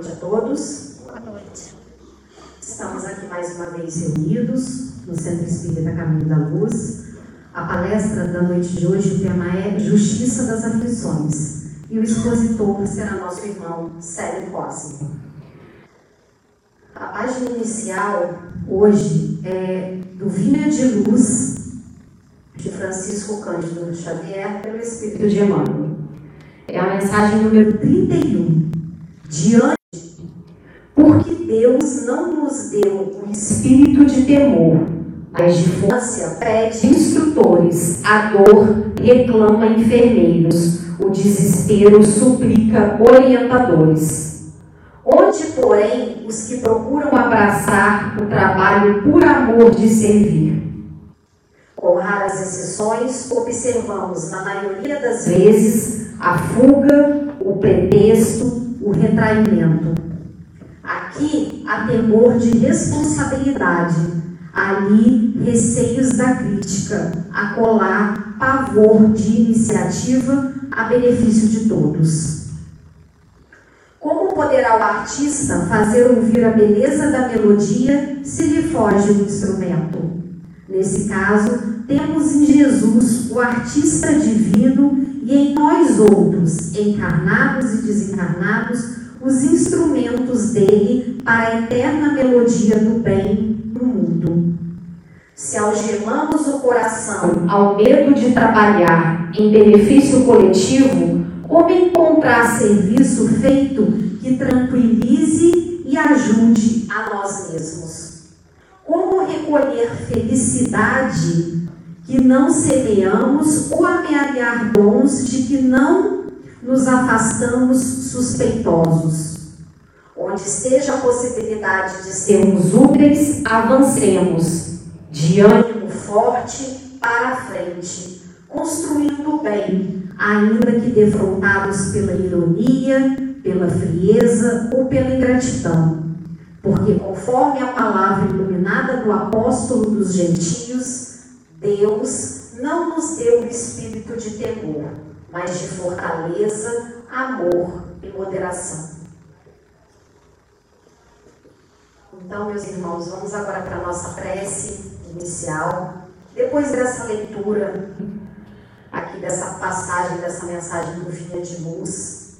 Boa noite a todos. Boa noite. Estamos aqui mais uma vez reunidos no Centro Espírita Caminho da Luz. A palestra da noite de hoje, o tema é Justiça das Aflições. E o expositor será nosso irmão Célio Cosme. A página inicial hoje é do Vinha de Luz de Francisco Cândido Xavier pelo Espírito de Emmanuel. É a mensagem número 31. Diante, porque Deus não nos deu um espírito de temor, mas de força pede instrutores, a dor reclama enfermeiros, o desespero suplica orientadores. Onde, porém, os que procuram abraçar o trabalho por amor de servir? Com raras exceções, observamos, na maioria das vezes, a fuga, o pretexto, o retraimento. Aqui há temor de responsabilidade, ali receios da crítica, acolá pavor de iniciativa a benefício de todos. Como poderá o artista fazer ouvir a beleza da melodia se lhe foge o instrumento? Nesse caso, temos em Jesus o artista divino e em nós outros, encarnados e desencarnados, os instrumentos dele para a eterna melodia do bem no mundo. Se algemamos o coração ao medo de trabalhar em benefício coletivo, como encontrar serviço feito que tranquilize e ajude a nós mesmos? Como recolher felicidade que não semeamos ou amealhar dons de que não nos afastamos suspeitosos? Onde esteja a possibilidade de sermos úteis, avancemos, de ânimo forte para a frente, construindo o bem, ainda que defrontados pela ironia, pela frieza ou pela ingratidão. Porque, conforme a palavra iluminada do apóstolo dos gentios, Deus não nos deu o espírito de temor, mas de fortaleza, amor e moderação. Então, meus irmãos, vamos agora para a nossa prece inicial. Depois dessa leitura, aqui dessa passagem, dessa mensagem do Vinha de Luz,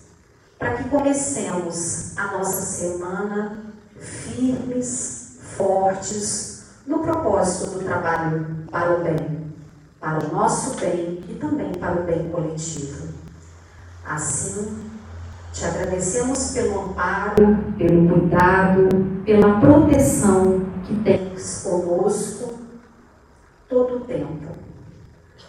para que comecemos a nossa semana firmes, fortes no propósito do trabalho para o bem, para o nosso bem e também para o bem coletivo. Assim, te agradecemos pelo amparo, pelo cuidado, pela proteção que tens conosco todo o tempo.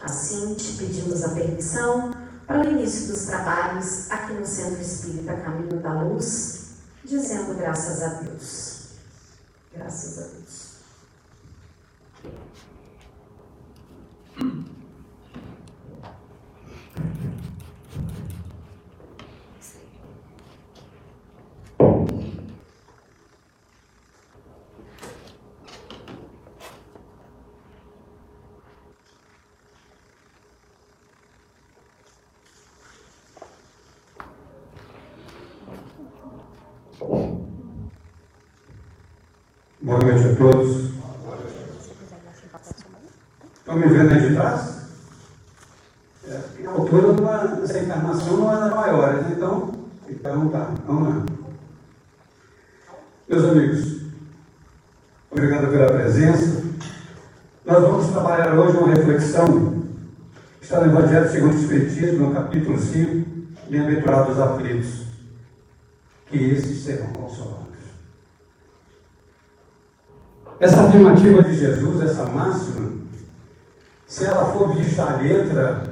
Assim, te pedimos a permissão para o início dos trabalhos aqui no Centro Espírita Caminho da Luz, dizendo graças a Deus. Graças a Deus. Boa noite a todos. Estão me vendo aí de trás? É, a altura dessa encarnação não era maior, né? então, então tá, vamos lá. Meus amigos, obrigado pela presença. Nós vamos trabalhar hoje uma reflexão que está no Evangelho segundo o Espiritismo, no capítulo 5, Bem-aventurados aflitos, que esses serão consolados. Essa afirmativa de Jesus, essa máxima, vista à letra,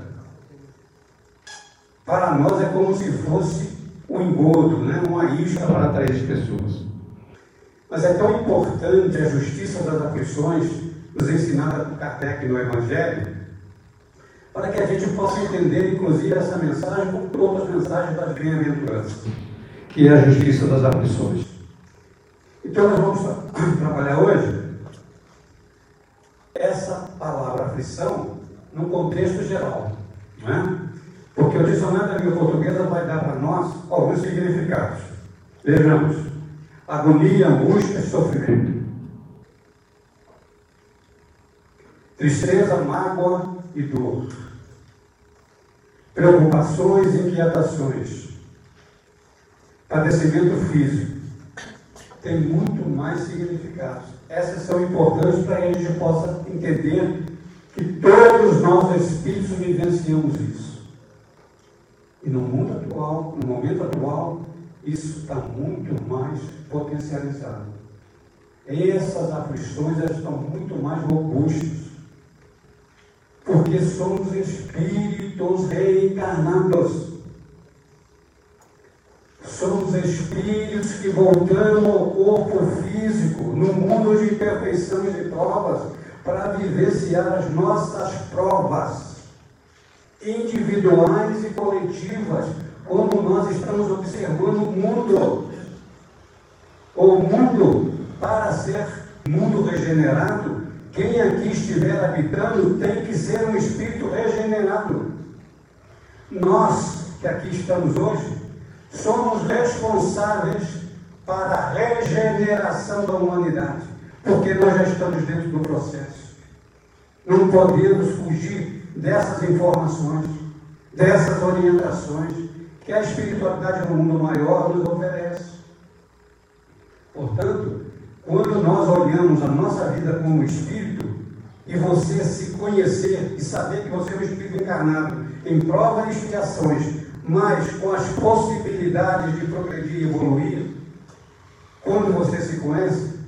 para nós é como se fosse um engodo, né? uma isca para três pessoas. Mas é tão importante a justiça das aflições, nos ensinada por Kardec no Evangelho, para que a gente possa entender, inclusive, essa mensagem como outras mensagens das bem-aventuranças, que é a justiça das aflições. Então, nós vamos trabalhar hoje essa palavra aflição num contexto geral. Não é? Porque o dicionário da língua portuguesa vai dar para nós alguns significados. Vejamos, agonia, angústia, sofrimento. Tristeza, mágoa e dor. Preocupações e inquietações. Padecimento físico. Tem muito mais significados. Essas são importantes para que a gente possa entender que todos nós espíritos vivenciamos isso. E no mundo atual, no momento atual, isso está muito mais potencializado. Essas aflições estão muito mais robustas. Porque somos espíritos reencarnados. Somos espíritos que voltamos ao corpo físico, no mundo de imperfeições e provas, para vivenciar as nossas provas individuais e coletivas, como nós estamos observando o mundo. O mundo, para ser mundo regenerado, quem aqui estiver habitando tem que ser um espírito regenerado. Nós que aqui estamos hoje, somos responsáveis para a regeneração da humanidade, porque nós já estamos dentro do processo. Não podemos fugir dessas informações, dessas orientações que a espiritualidade no mundo maior nos oferece. Portanto, quando nós olhamos a nossa vida como espírito, e você se conhecer e saber que você é um espírito encarnado em provas e expiações, mas com as possibilidades de progredir e evoluir, quando você se conhece,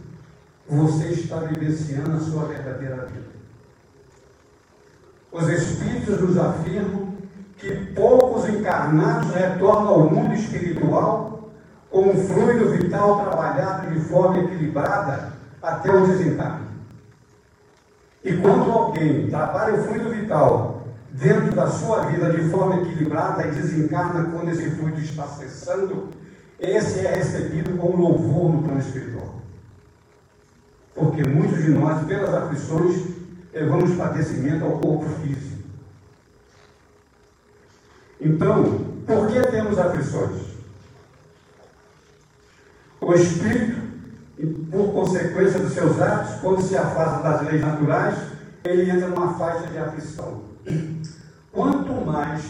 você está vivenciando a sua verdadeira vida. Os Espíritos nos afirmam que poucos encarnados retornam ao mundo espiritual com um fluido vital trabalhado de forma equilibrada até o desencarne. E quando alguém trabalha o fluido vital dentro da sua vida de forma equilibrada e desencarna quando esse fluido está cessando, esse é recebido com louvor no plano espiritual. Porque muitos de nós, pelas aflições, levamos padecimento ao corpo físico. Então, por que temos aflições? O espírito, por consequência dos seus atos, quando se afasta das leis naturais, ele entra numa faixa de aflição. Quanto mais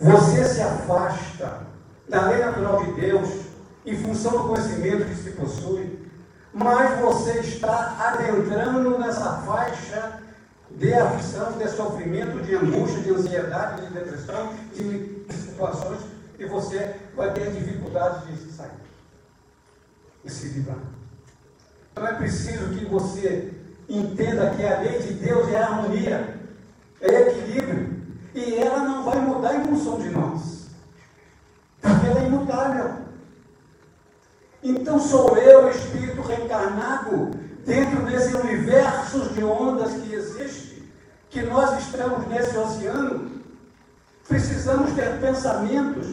você se afasta da lei natural de Deus, em função do conhecimento que se possui, mais você está adentrando nessa faixa de aflição, de sofrimento, de angústia, de ansiedade, de depressão, de situações que você vai ter dificuldade de sair e se livrar. Então é preciso que você entenda que a lei de Deus é harmonia, é equilíbrio, e ela não vai mudar em função de nós, porque ela é imutável. Então sou eu, espírito reencarnado, dentro desse universo de ondas que existe, que nós estamos nesse oceano, precisamos ter pensamentos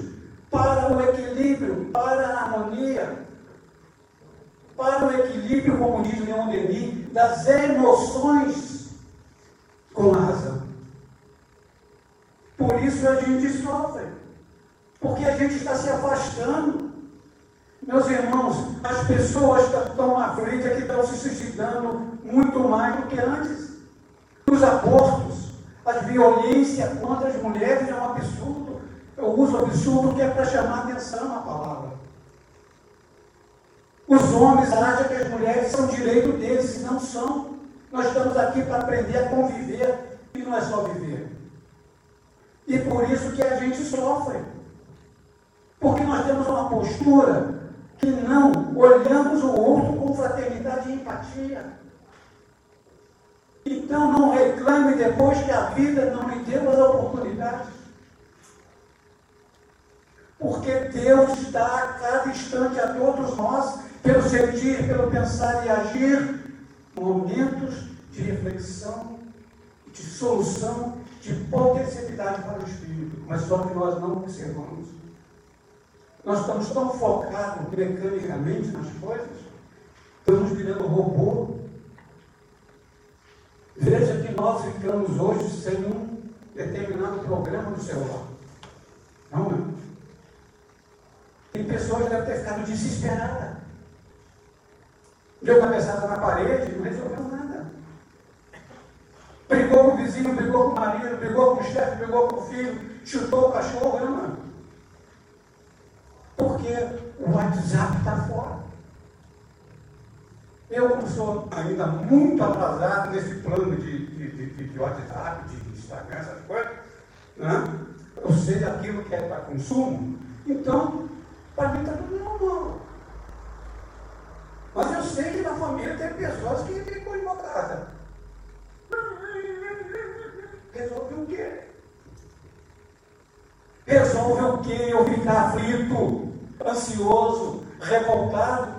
para o equilíbrio, para a harmonia, para o equilíbrio, como diz Leon Denis, das emoções com a razão. Por isso a gente sofre, porque a gente está se afastando. Meus irmãos, as pessoas que estão à frente aqui estão se suicidando muito mais do que antes. Os abortos, a violência contra as mulheres é um absurdo. Eu uso absurdo que é para chamar atenção a palavra. Os homens acham que as mulheres são direito deles, e não são. Nós estamos aqui para aprender a conviver e não é só viver. E por isso que a gente sofre. Porque nós temos uma postura que não olhamos o outro com fraternidade e empatia. Então não reclame depois que a vida não lhe deu as oportunidades. Porque Deus está a cada instante a todos nós, pelo sentir, pelo pensar e agir, momentos de reflexão, de solução, de potencialidade para o espírito. Mas só que nós não observamos. Nós estamos tão focados mecanicamente nas coisas, estamos virando robô. Veja que nós ficamos hoje sem um determinado programa no celular. Não é? Tem pessoa já deve ter ficado desesperada. Deu cabeçada na parede, não resolveu nada. Brigou com o vizinho, brigou com o marido, brigou com o chefe, brigou com o filho, chutou o cachorro, não. Porque o WhatsApp está fora. Eu, como sou ainda muito atrasado nesse plano de, de, de, de WhatsApp, de Instagram, essas coisas, né? eu sei daquilo que é para consumo, então, para mim está tudo normal. Mas eu sei que na família tem pessoas que ficam invocadas. Resolve o quê? Resolve o quê? Eu ficar aflito, ansioso, revoltado.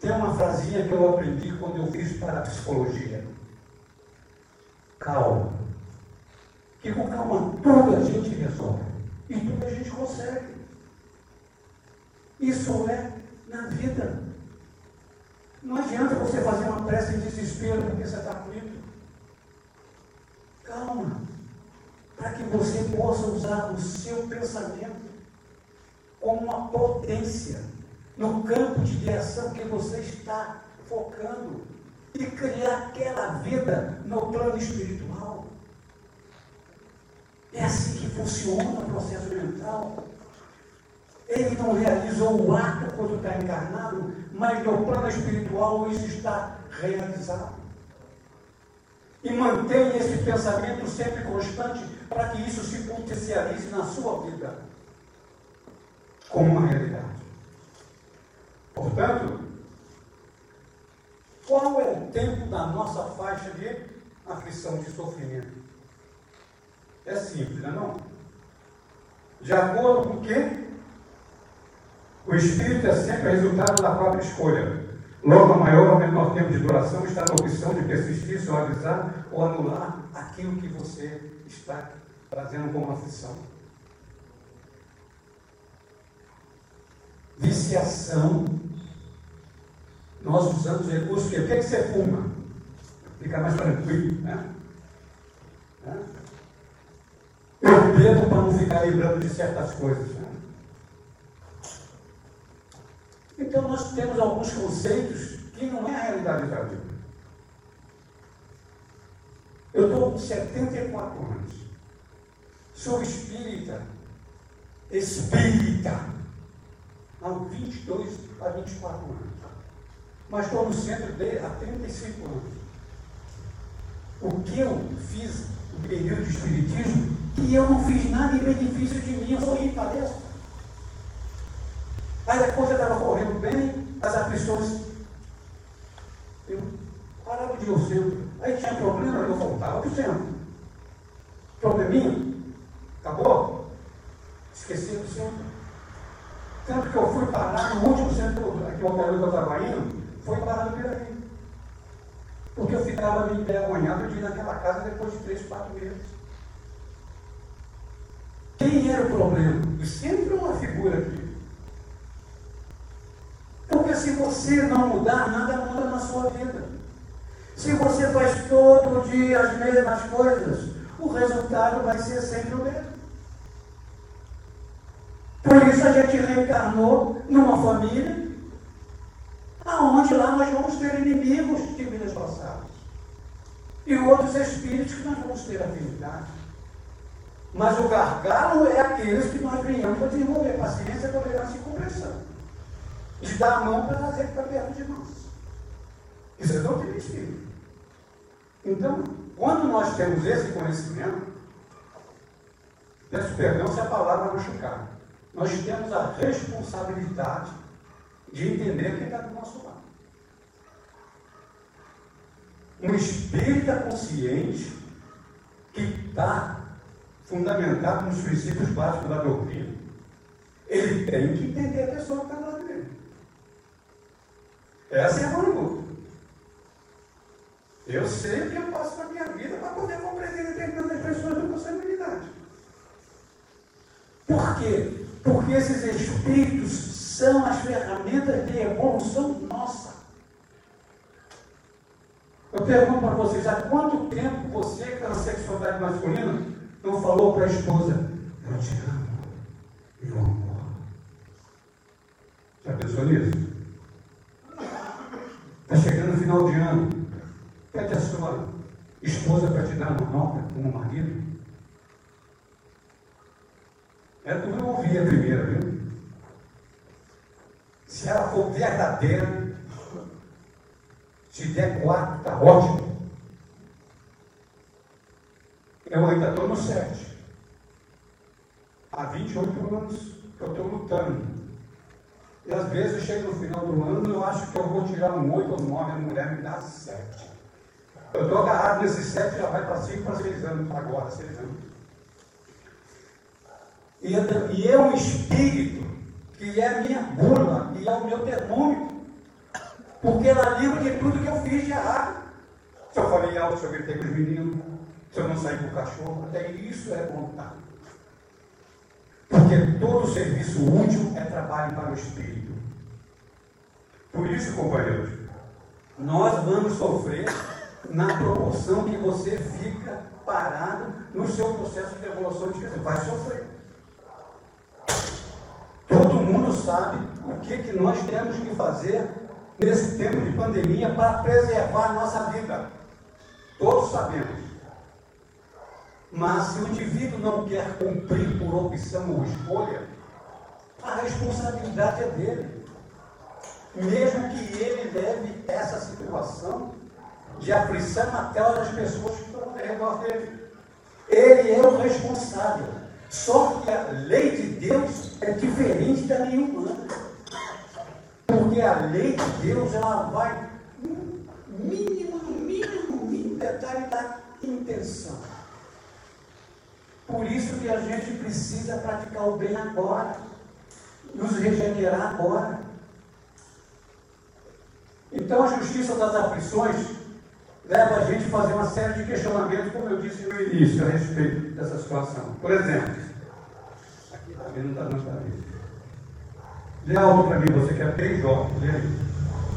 Tem uma frasinha que eu aprendi quando eu fiz para a psicologia. Calma. Que com calma tudo a gente resolve. E tudo a gente consegue. Isso é na vida. Não adianta você fazer uma prece em desespero porque você está aflito. Calma. Para que você possa usar o seu pensamento como uma potência no campo de direção que você está focando e criar aquela vida no plano espiritual. É assim que funciona o processo mental. Ele não realizou o ato quando está encarnado, mas no plano espiritual isso está realizado. E mantenha esse pensamento sempre constante para que isso se potencialize na sua vida como uma realidade. Portanto, qual é o tempo da nossa faixa de aflição, de sofrimento? É simples, não é não? De acordo com o que o espírito é sempre resultado da própria escolha. Logo, a maior ou menor tempo de duração está na opção de persistir, suavizar ou anular aquilo que você está trazendo como aflição. Viciação. Nós usamos recursos que o que, é que você fuma? Fica mais tranquilo, né? Eu bebo para não ficar lembrando de certas coisas. Né? Então nós temos alguns conceitos que não é a realidade da vida. Eu estou com 74 anos. Sou espírita. Espírita. Há 22 a 24 anos. Mas estou no centro dele há 35 anos. O que eu fiz no período de espiritismo, que eu não fiz nada em benefício de mim, eu só ir palestra. Aí a coisa estava correndo bem, as aflições. Eu parava de ir ao centro. Aí tinha problema, eu voltava para o centro. Probleminha? Acabou? Esqueci do centro. Tanto que eu fui parar no último centro que o hotel que eu estava indo, foi parar no Piraí. Porque eu ficava me envergonhado de ir naquela casa depois de três, quatro meses. Quem era o problema? Sempre uma figura aqui. Porque se você não mudar, nada muda na sua vida. Se você faz todo dia as mesmas coisas, o resultado vai ser sempre o mesmo. Por isso a gente reencarnou numa família, aonde lá nós vamos ter inimigos de vidas passadas. E outros espíritos que nós vamos ter afinidade. Mas o gargalo é aqueles que nós venhamos a desenvolver paciência, tolerância e compreensão de dar a mão para trazer para perto de nós. Isso é doutrina espírita. Então, quando nós temos esse conhecimento, peço perdão se a palavra machucar, nós temos a responsabilidade de entender quem está do nosso lado. Um espírita consciente que está fundamentado nos princípios básicos da doutrina, ele tem que entender a pessoa que está do lado dele. Essa é a luta. Eu sei o que eu passo na minha vida para poder compreender determinadas pessoas da possibilidade. Por quê? Porque esses espíritos são as ferramentas de evolução nossa. Eu pergunto para vocês, há quanto tempo você, que está na sexualidade masculina, não falou para a esposa, eu te amo, meu amor, Já pensou nisso? Está chegando o final de ano. Pede a sua esposa para te dar uma nota como marido. É tu não ouvir a primeira, viu? Se ela for verdadeira, se der quatro, está ótimo. Eu ainda estou no sete. Há 28 anos que eu estou lutando. E às vezes eu chego no final do ano e eu acho que eu vou tirar um 8 ou 9, a mulher me dá 7. Eu estou agarrado nesses 7, já vai para 5 para 6 anos, agora 6 anos. E, é espírito que é minha bula, e é o meu termômetro. Porque ela livra de tudo que eu fiz de errado. Se eu falei alto, se eu gritei com os meninos, se eu não saí com o cachorro, até isso é vontade. Porque todo serviço útil é trabalho para o espírito. Por isso, companheiros, nós vamos sofrer na proporção que você fica parado no seu processo de evolução de Cristo. Vai sofrer. Sabe o que, que nós temos que fazer nesse tempo de pandemia para preservar a nossa vida. Todos sabemos. Mas se o indivíduo não quer cumprir por opção ou escolha, a responsabilidade é dele. Mesmo que ele leve essa situação de aflição até das pessoas que estão ao redor dele. Ele é o responsável. Só que a lei de Deus é diferente da lei humana. Porque a lei de Deus, ela vai no mínimo, no mínimo, no mínimo detalhe da intenção. Por isso que a gente precisa praticar o bem agora. Nos regenerar agora. Então a justiça das aflições leva a gente a fazer uma série de questionamentos, como eu disse no início, a respeito dessa situação. Por exemplo, aqui também não está na cabeça. Lê alto para mim, você quer três jogos, lê aí.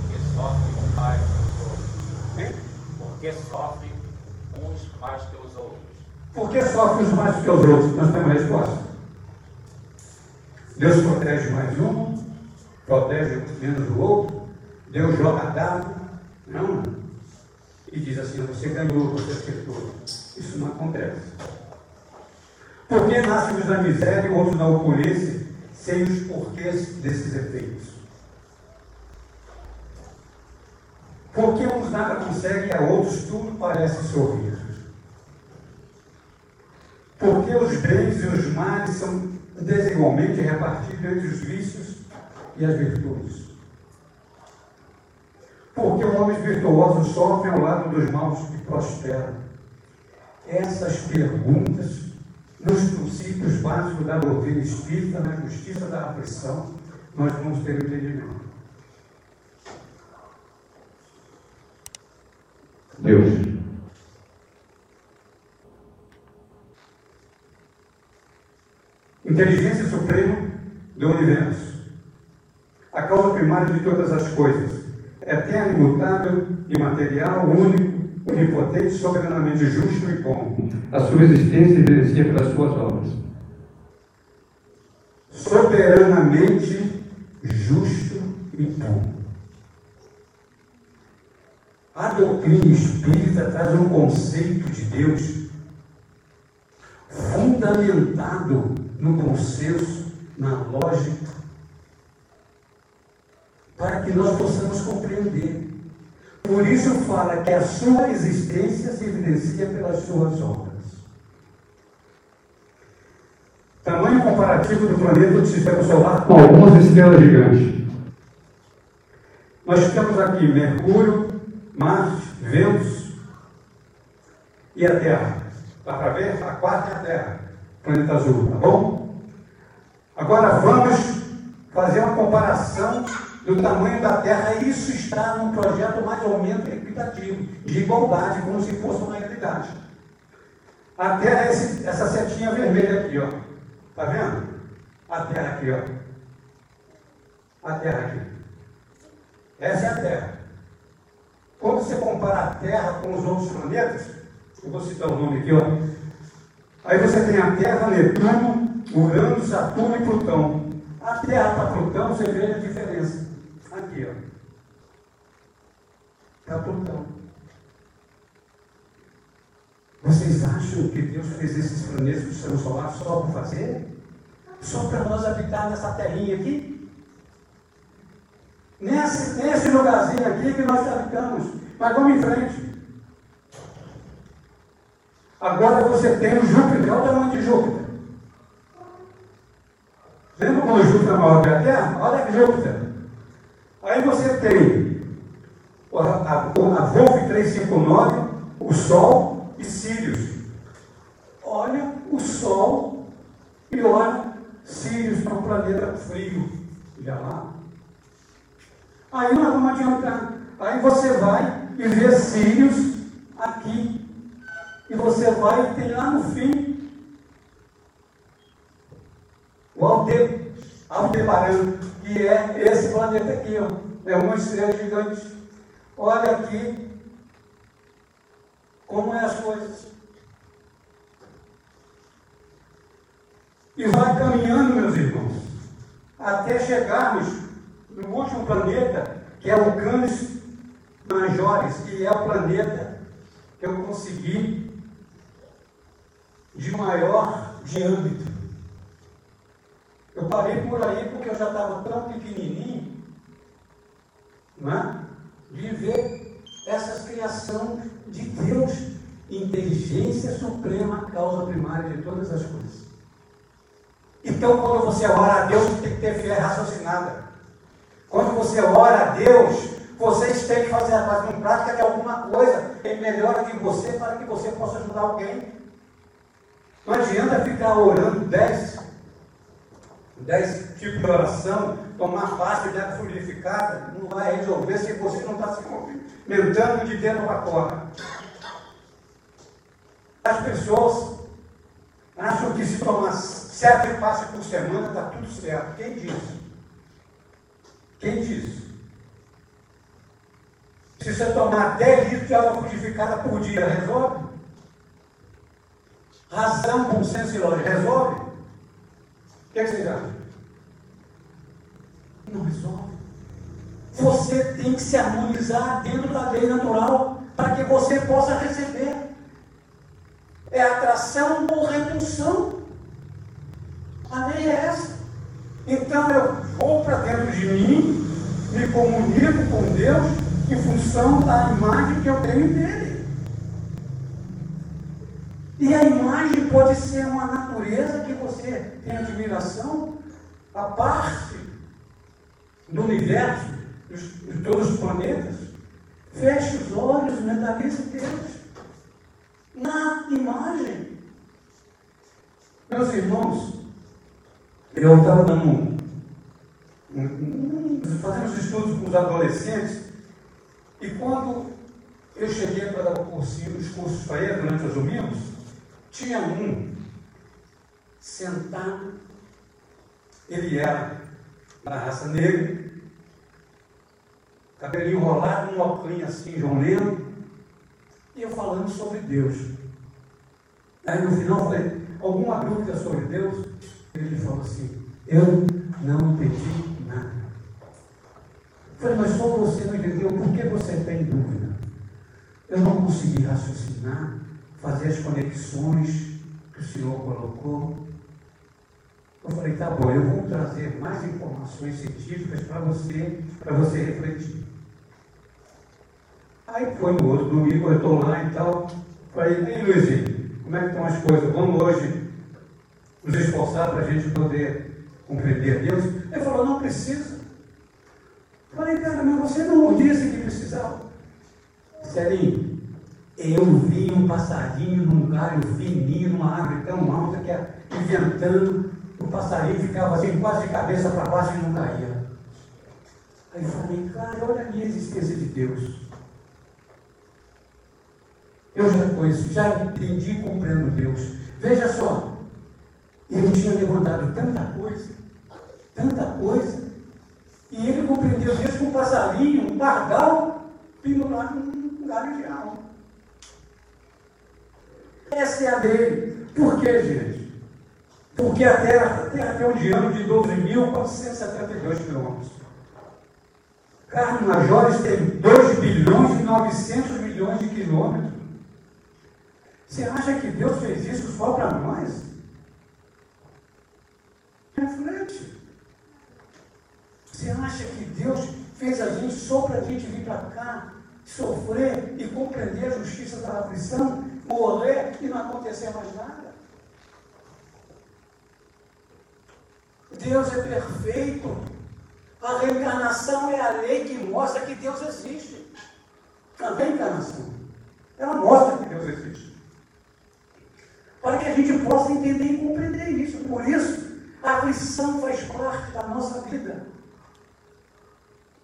Porque sofre mais que os outros. Porque sofre uns mais que os outros. Por que sofre uns mais que os outros? Nós temos a resposta. Deus protege mais um, protege menos o outro, Deus joga dado. Não. E diz assim, você ganhou, você acertou. Isso não acontece. Por que nasce uns da miséria e outros na opulência, sem os porquês desses efeitos? Porque uns nada conseguem, a outros tudo parece sorrir. Porque os bens e os males são desigualmente repartidos entre os vícios e as virtudes. Porque homens virtuosos sofrem ao lado dos maus que prosperam. Essas perguntas, nos princípios básicos da doutrina espírita, na justiça da aflição, nós vamos ter entendimento. Deus. Inteligência suprema do universo. A causa primária de todas as coisas. Eterno, imutável, imaterial, único, onipotente, soberanamente justo e bom. A sua existência evidencia pelas suas obras. Soberanamente justo e bom. A doutrina espírita traz um conceito de Deus fundamentado no consenso, na lógica, para que nós possamos compreender. Por isso fala que a sua existência se evidencia pelas suas obras. Tamanho comparativo do planeta do sistema solar com algumas estrelas gigantes. Nós temos aqui Mercúrio, Marte, Vênus e a Terra. Dá para ver? A quarta é a Terra, planeta azul, tá bom? Agora vamos fazer uma comparação do tamanho da Terra. Isso está num projeto mais ou menos equitativo, de igualdade, como se fosse uma realidade. A Terra é esse, essa setinha vermelha aqui, ó. Tá vendo? A Terra aqui, ó. A Terra aqui. Essa é a Terra. Quando você compara a Terra com os outros planetas, eu vou citar o nome aqui, ó. Aí você tem a Terra, Netuno, Urano, Saturno e Plutão. A Terra para Plutão, você vê a diferença diferença. Aqui, ó. Está. Vocês acham que Deus fez esses planetas do sistema solar só para fazer? Só para nós habitar nessa terrinha aqui? Nesse, nesse lugarzinho aqui que nós habitamos. Mas vamos em frente. Agora você tem o Júpiter. Olha o tamanho de Júpiter. Lembra quando Júpiter é maior que a Terra? Olha que Júpiter. Aí você tem a, a, a Wolf 359, o Sol e Sirius. Olha o Sol e olha Sirius, é um planeta frio. Já lá. Aí nós vamos adiantar. Aí você vai e vê Sirius aqui. E você vai e tem lá no fim o Aldebaran, que é esse planeta aqui, ó. é uma estrela gigante. Olha aqui como é as coisas. E vai caminhando, meus irmãos, até chegarmos no último planeta, que é o Canis Majores, que é o planeta que eu consegui de maior diâmetro. Eu parei por aí porque eu já estava tão pequenininho, né, de ver essa criação de Deus, inteligência suprema, causa primária de todas as coisas. Então, quando você ora a Deus, você tem que ter fé raciocinada. Quando você ora a Deus, vocês têm que fazer, fazer em prática de alguma coisa em melhora de você para que você possa ajudar alguém. Não adianta ficar orando dez, dez tipos de oração, tomar parte dela fluidificada, não vai resolver se você não está se movimentando de dentro para fora. As pessoas acham que se tomar sete passos por semana está tudo certo. Quem disse? Quem disse? Se você tomar 10 litros de água purificada por dia, resolve? Razão, bom senso e lógica, resolve? Que vocês acham? Não resolve. Você tem que se harmonizar dentro da lei natural para que você possa receber. É atração ou repulsão. A lei é essa. Então eu vou para dentro de mim, me comunico com Deus em função da imagem que eu tenho dele. E a imagem pode ser uma natureza que você tem admiração, a parte do universo, de todos os planetas. Feche os olhos, mentalize Deus. Na imagem. Meus irmãos, eu estava dando um, fazendo os estudos com os adolescentes, e quando eu cheguei para dar o cursinho, os cursos para ele durante os domingos, tinha um sentado, ele era da raça negra, cabelinho enrolado, um óculos assim, Leno, e eu falando sobre Deus. Aí no final eu falei, alguma dúvida sobre Deus? Ele falou assim, eu não entendi nada. Eu falei, mas só você não entendeu por que você tem dúvida. Eu não consegui raciocinar, fazer as conexões que o Senhor colocou. Eu falei, tá bom, eu vou trazer mais informações científicas para você, para você refletir. Aí foi no outro domingo, eu estou lá e tal. Falei, ei Luizinho, como é que estão as coisas? Vamos hoje nos esforçar para a gente poder compreender Deus? Ele falou, não precisa. Falei, cara, mas você não disse que precisava. Serinho, eu vi um passarinho num galho fininho, numa árvore tão alta que inventando, o passarinho ficava assim, quase de cabeça para baixo e não caía. Aí eu falei, cara, olha a minha existência de Deus. Eu já conheço, já entendi e compreendo Deus. Veja só, ele tinha levantado tanta coisa, tanta coisa, e ele compreendeu Deus com um passarinho, um pardal, pendurado num galho de alma. Essa é a dele. Por quê, gente? Porque a Terra, a terra tem um diâmetro de 12.472 quilômetros. Carlos Majores tem 2 bilhões e 900 milhões de quilômetros. Você acha que Deus fez isso só para nós? Reflete. Você acha que Deus fez a gente só para a gente vir para cá, sofrer e compreender a justiça da aflição, morrer e não acontecer mais nada? Deus é perfeito. A reencarnação é a lei que mostra que Deus existe. A reencarnação. Ela mostra que Deus existe. Para que a gente possa entender e compreender isso. Por isso, a aflição faz parte da nossa vida.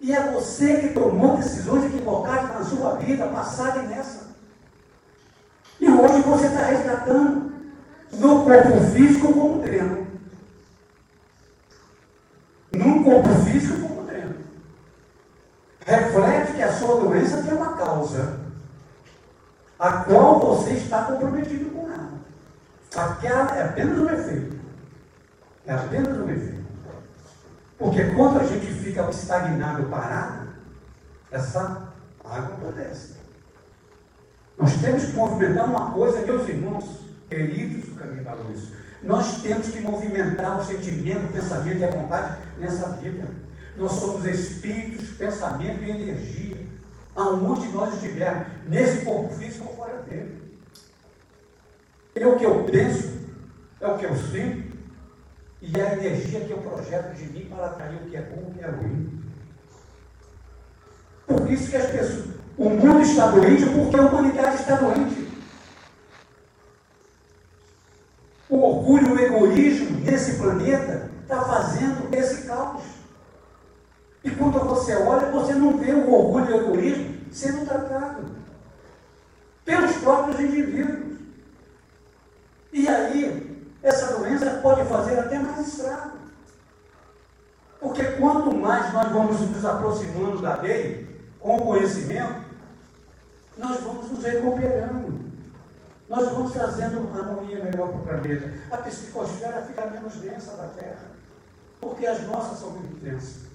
E é você que tomou decisões equivocadas na sua vida, passada e nessa. E hoje você está resgatando no corpo físico como treino. No corpo físico como treino. Reflete que a sua doença tem uma causa, a qual você está comprometido com ela. Aquela é apenas um efeito. É apenas um efeito. Porque quando a gente fica estagnado, parado, essa água apodrece. Nós temos que movimentar uma coisa, meus irmãos, queridos do caminho da luz. Nós temos que movimentar o sentimento, o pensamento e a vontade nessa vida. Nós somos espíritos, pensamento e energia. Aonde nós estivermos, nesse corpo físico ou fora dele. É o que eu penso, é o que eu sinto, e é a energia que eu projeto de mim para atrair o que é bom e o que é ruim. Por isso que as pessoas, o mundo está doente porque a humanidade está doente. O orgulho o egoísmo nesse planeta está fazendo esse caos. E quando você olha, você não vê o orgulho e o egoísmo sendo tratado pelos próprios indivíduos. E aí, essa doença pode fazer até mais estrago. Porque quanto mais nós vamos nos aproximando da lei, com conhecimento, nós vamos nos recuperando. Nós vamos trazendo uma harmonia melhor para o planeta. A psicosfera fica menos densa da Terra, porque as nossas são muito densas.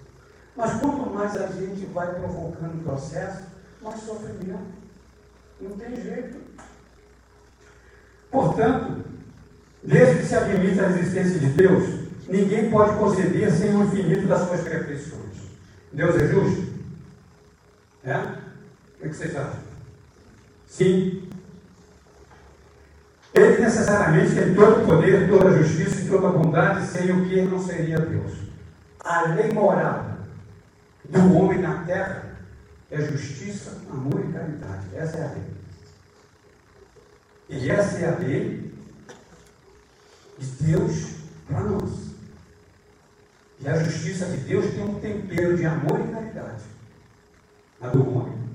Mas quanto mais a gente vai provocando o processo, mais sofrimento. Não tem jeito. Portanto, Desde que se admite a existência de Deus, ninguém pode conceber sem o infinito das suas perfeições. Deus é justo? É? O que vocês acham? Sim. Ele necessariamente tem todo o poder, toda a justiça e toda a bondade, sem o que ele não seria Deus. A lei moral do homem na terra é justiça, amor e caridade. Essa é a lei. E essa é a lei de Deus para nós. E a justiça de Deus tem um tempero de amor e caridade. A do homem.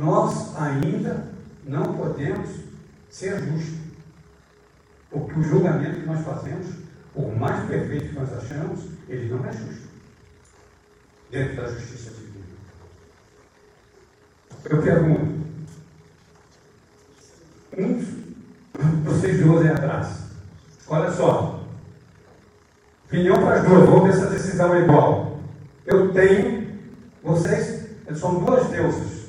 Nós ainda não podemos ser justos. Porque o julgamento que nós fazemos, por mais perfeito que nós achamos, ele não é justo. Dentro da justiça divina. Eu pergunto, uns vocês duas aí atrás. Olha só. Opinião para as duas, vamos ver se a decisão é igual. Eu tenho, vocês são duas deusas.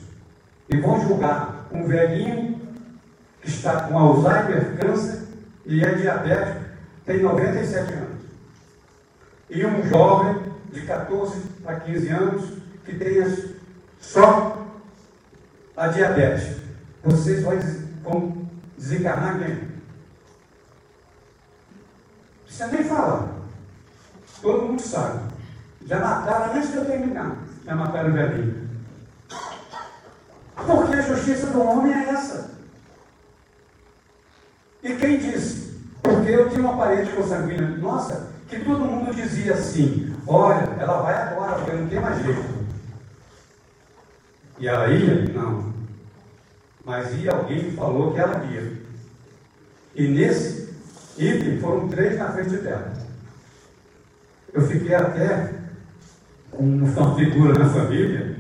E vão julgar um velhinho que está com Alzheimer, câncer e é diabético, tem 97 anos. E um jovem de 14 a 15 anos que tem só a diabetes. Vocês vão desencarnar quem? Precisa nem falar. Todo mundo sabe. Já mataram antes de eu terminar. Já mataram o velhinho. Porque a justiça do homem é essa. E quem disse? Porque eu tinha uma parede consanguínea, nossa, que todo mundo dizia assim: olha, ela vai agora, porque não tem mais jeito. E ela ia? Não. Mas ia alguém que falou que ela ia. E nesse item foram três na frente dela. Eu fiquei até com uma figura na família,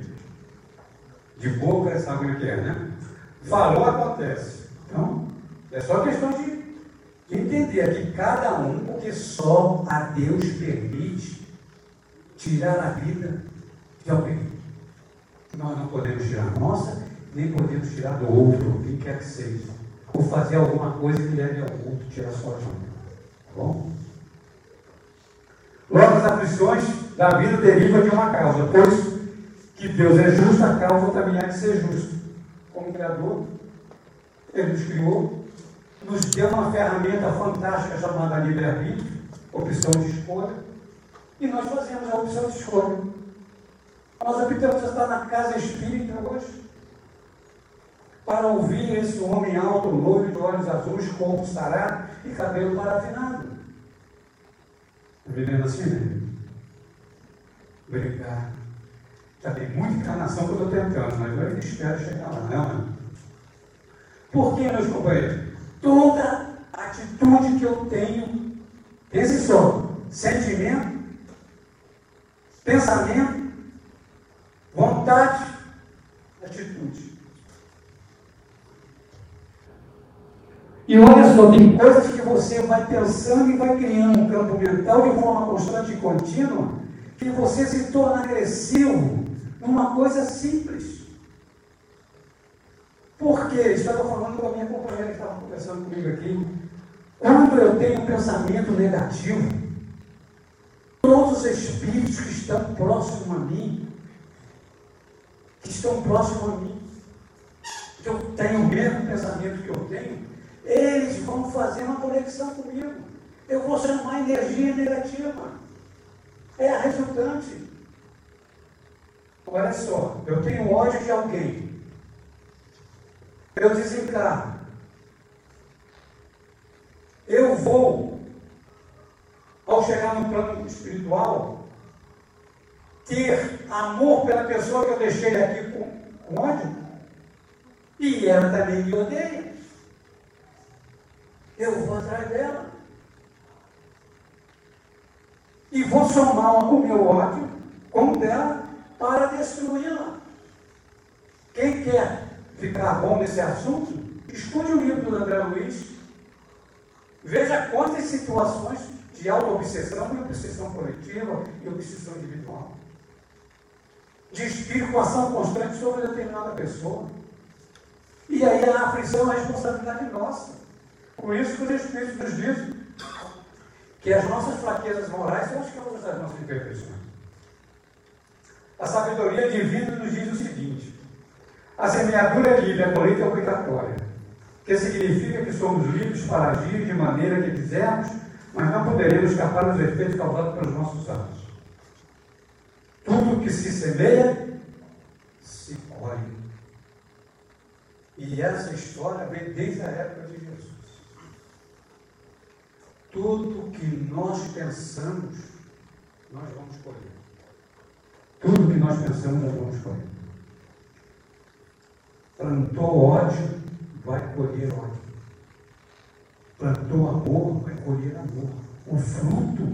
de boca, sabe é que é, né? Falou, acontece. Então, é só questão de, de entender que cada um, porque só a Deus permite tirar a vida de alguém. Nós não podemos tirar a nossa, nem podemos tirar do outro, quem quer que seja. Ou fazer alguma coisa que leve ao outro, tirar sua vida. Tá bom? Logo, as aflições da vida derivam de uma causa, pois que Deus é justo, a causa também há de ser justa. Como Criador, Ele nos criou, nos deu uma ferramenta fantástica chamada livre-arbítrio, opção de escolha, e nós fazemos a opção de escolha. Nós optamos estar na casa espírita hoje para ouvir esse homem alto, loiro, de olhos azuis, corpo sarado e cabelo parafinado. Vivendo assim, né? Obrigado. Já tem muita encarnação que eu estou tentando, mas eu ainda espero chegar lá, não, né? Por que, meus companheiros? Toda atitude que eu tenho, pense só, sentimento, pensamento, vontade, atitude. E olha só, tem coisas que você vai pensando e vai criando um campo mental de forma constante e contínua, que você se torna agressivo numa coisa simples. Por quê? Estava falando com a minha companheira que estava conversando comigo aqui. Quando eu tenho um pensamento negativo, todos os espíritos que estão próximos a mim, que estão próximos a mim, que eu tenho o mesmo pensamento que eu tenho, eles vão fazer uma conexão comigo. Eu vou chamar energia negativa. É a resultante. Olha só, eu tenho ódio de alguém. Eu desencarno. Eu vou, ao chegar no plano espiritual, ter amor pela pessoa que eu deixei aqui com, com ódio. E ela também me odeia. Eu vou atrás dela. E vou somar o meu ódio com o dela para destruí-la. Quem quer ficar bom nesse assunto, estude o livro do André Luiz. Veja quantas situações de auto-obsessão e obsessão coletiva e obsessão individual. De ação constante sobre determinada pessoa. E aí a aflição é a responsabilidade nossa. Por isso que os Espíritos nos dizem que as nossas fraquezas morais são as causas das nossas imperfeições. A sabedoria divina nos diz o seguinte: a semeadura livre, a colheita é obrigatória. Que significa que somos livres para agir de maneira que quisermos, mas não poderemos escapar dos efeitos causados pelos nossos atos. Tudo que se semeia, se colhe. E essa história vem desde a época de Jesus. Tudo que nós pensamos, nós vamos colher. Tudo que nós pensamos, nós vamos colher. Plantou ódio, vai colher ódio. Plantou amor, vai colher amor. O fruto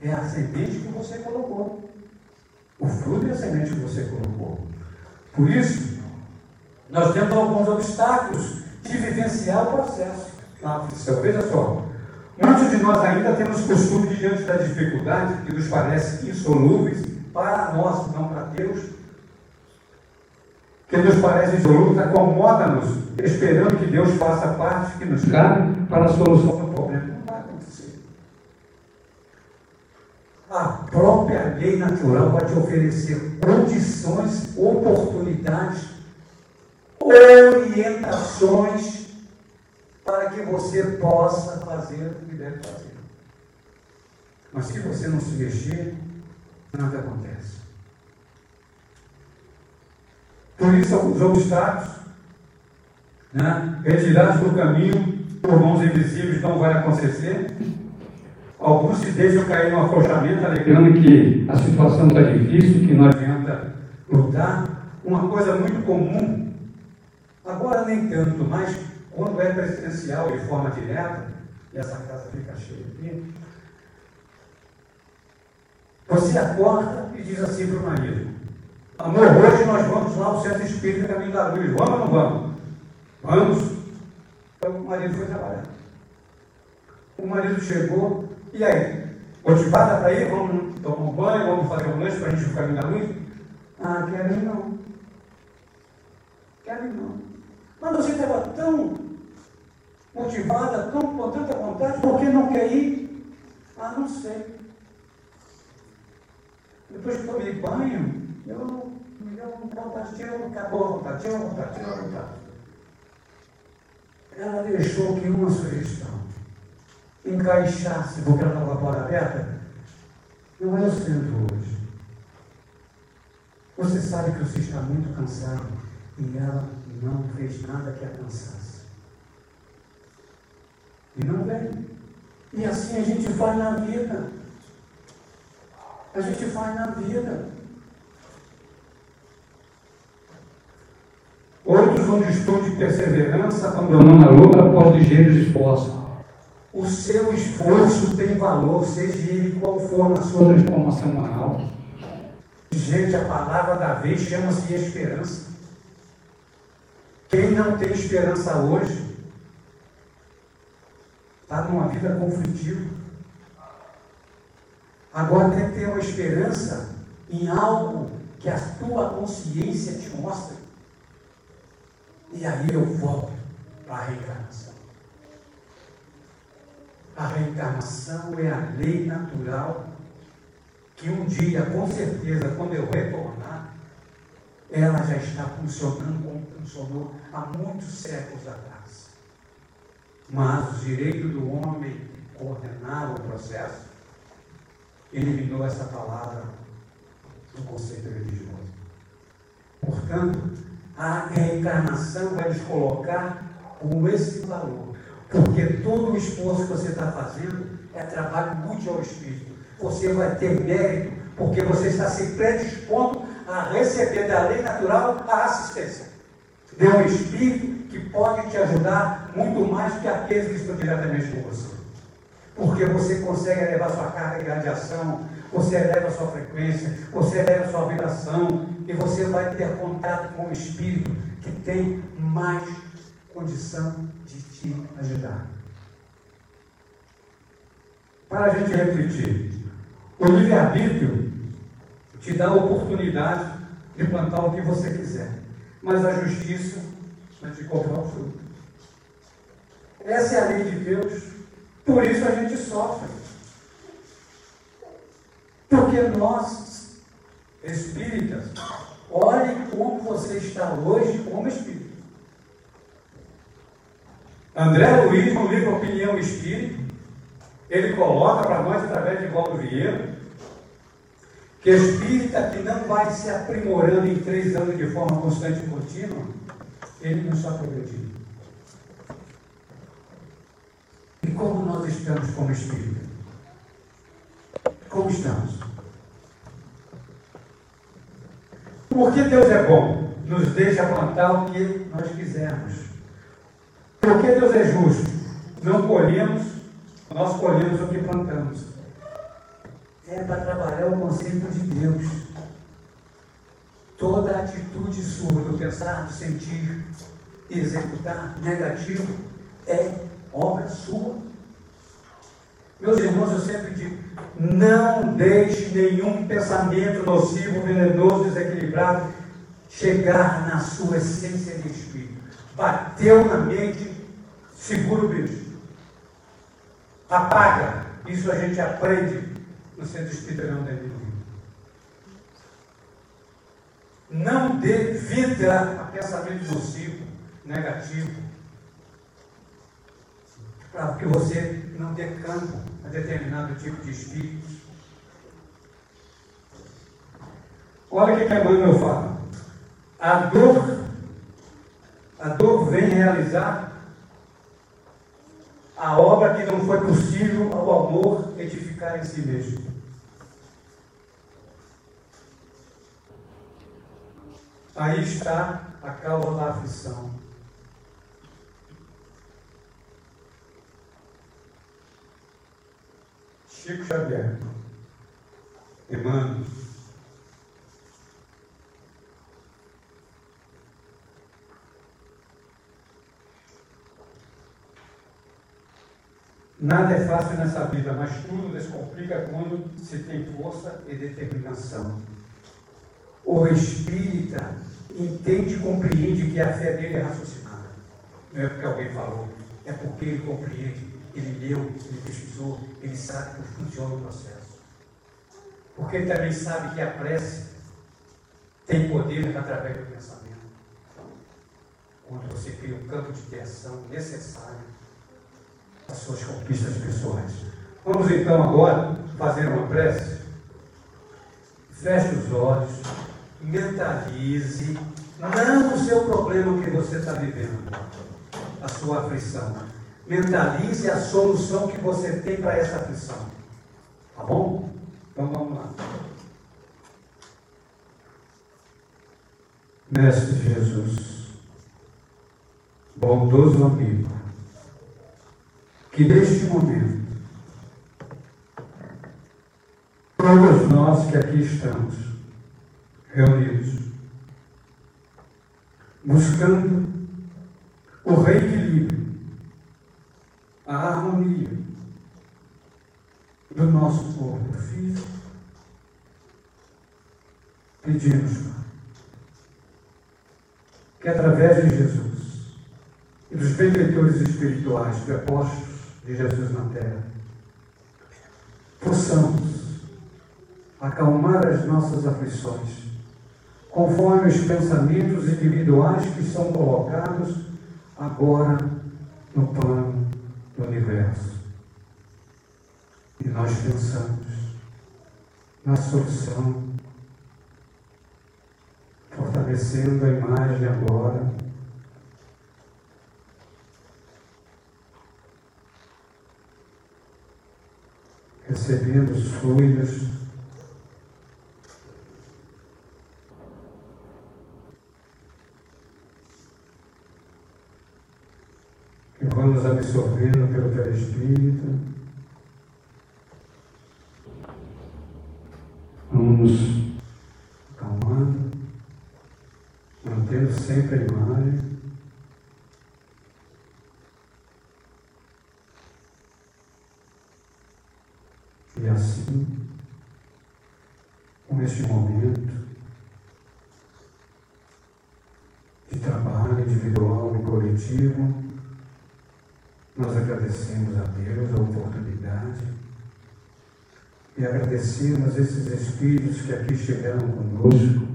é a semente que você colocou. O fruto é a semente que você colocou. Por isso, nós temos alguns obstáculos de vivenciar o processo na aflição. Veja só, muitos de nós ainda temos costume diante da dificuldade, que nos parece insolúveis, para nós, não para Deus, que nos parece insoluto, acomoda-nos, esperando que Deus faça parte que nos cabe para a solução do problema. Não vai acontecer. A própria lei natural vai te oferecer condições, oportunidades, orientações para que você possa fazer o que deve fazer. Mas se você não se mexer, nada acontece. Por isso, os obstáculos, né, retirados do caminho por mãos invisíveis, não vai acontecer. Alguns se deixam cair no afrouxamento, alegando que a situação está difícil, que não adianta lutar. Uma coisa muito comum, agora nem tanto, mas quando é presidencial de forma direta, e essa casa fica cheia aqui, você acorda e diz assim para o marido: Amor, hoje nós vamos lá ao centro espírita Caminho da Luz. Vamos ou não vamos? Vamos. Então o marido foi trabalhar. O marido chegou, e aí? Motivada para ir, vamos tomar um banho, vamos fazer um lanche para a gente ficar caminho da luz? Ah, quero ir não. Quero ir não. Mas você estava tão motivada, tão com tanta vontade, por que não quer ir? Ah, não sei. Depois que tomei banho, eu me deu vontade, tinha vontade, vontade, tinha vontade. Ela deixou que uma sugestão encaixasse, porque ela estava com a porta aberta, não é o centro hoje. Você sabe que você está muito cansado e ela não fez nada que a cansasse. E não veio. E assim a gente faz na vida. A gente faz na vida. Outros vão de de perseverança, abandonando a luta após ligeiros esforços. O seu esforço tem valor, seja ele qual for na sua transformação moral. Gente, a palavra da vez chama-se esperança. Quem não tem esperança hoje está numa vida conflitiva. Agora tem que ter uma esperança em algo que a tua consciência te mostra. E aí eu volto para a reencarnação. A reencarnação é a lei natural que um dia, com certeza, quando eu retornar, ela já está funcionando como funcionou há muitos séculos atrás. Mas o direito do homem que coordenava o processo eliminou essa palavra do conceito religioso. Portanto, a reencarnação vai nos colocar com esse valor. Porque todo o esforço que você está fazendo é trabalho útil ao Espírito. Você vai ter mérito, porque você está se predispondo a receber da lei natural a assistência. De um Espírito que pode te ajudar muito mais que aqueles que estão diretamente com você. Porque você consegue elevar sua carga de radiação, você eleva sua frequência, você eleva sua vibração, e você vai ter contato com o Espírito que tem mais condição de te ajudar. Para a gente refletir, o livre-arbítrio te dá a oportunidade de plantar o que você quiser, mas a justiça vai te cobrar o fruto. Essa é a lei de Deus, por isso a gente sofre. Porque nós, espíritas, olhe como você está hoje como espírito. André Luiz, no livro Opinião Espírita, ele coloca para nós, através de Valdo Vieira, que espírita que não vai se aprimorando em três anos de forma constante e contínua, ele não está progredindo. E como nós estamos como espírita? Como estamos? Porque Deus é bom, nos deixa plantar o que nós quisermos. Porque Deus é justo. Não colhemos, nós colhemos o que plantamos. É para trabalhar o conceito de Deus. Toda atitude sua, do pensar, do sentir executar negativo, é obra sua. Meus irmãos, eu sempre digo: não deixe nenhum pensamento nocivo, venenoso, desequilibrado chegar na sua essência de espírito. Bateu na mente, segura o bicho. Apaga. Isso a gente aprende no Centro Espírita Leão da Não dê vida a pensamento nocivo, negativo, para que você não dê a determinado tipo de espíritos. Olha o que, que Emmanuel fala. A dor, a dor vem realizar a obra que não foi possível ao amor edificar em si mesmo. Aí está a causa da aflição. Chico Xavier, Emmanuel, Nada é fácil nessa vida, mas tudo descomplica quando se tem força e determinação. O espírita entende e compreende que a fé dele é raciocinada. Não é porque alguém falou, é porque ele compreende, ele leu, ele pesquisou, ele sabe como funciona o processo. Porque ele também sabe que a prece tem poder através do pensamento. Quando você cria um campo de tensão necessário as suas conquistas pessoais. Vamos então agora fazer uma prece. Feche os olhos, mentalize, não o seu problema que você está vivendo, a sua aflição. Mentalize a solução que você tem para essa aflição. Tá bom? Então vamos lá. Mestre Jesus, bondoso amigo, que neste momento, todos nós que aqui estamos, reunidos, buscando o reequilíbrio, a harmonia do nosso corpo físico, pedimos, que através de Jesus e dos benfeitores espirituais, prepostos de Jesus na terra, possamos acalmar as nossas aflições, conforme os pensamentos individuais que são colocados agora no plano do universo. E nós pensamos na solução, fortalecendo a imagem agora recebendo os fluidos. Que vamos absorvendo pelo perispírito. Vamos acalmando, mantendo sempre a imagem. E assim, com este momento de trabalho individual e coletivo, nós agradecemos a Deus a oportunidade e agradecemos esses espíritos que aqui estiveram conosco,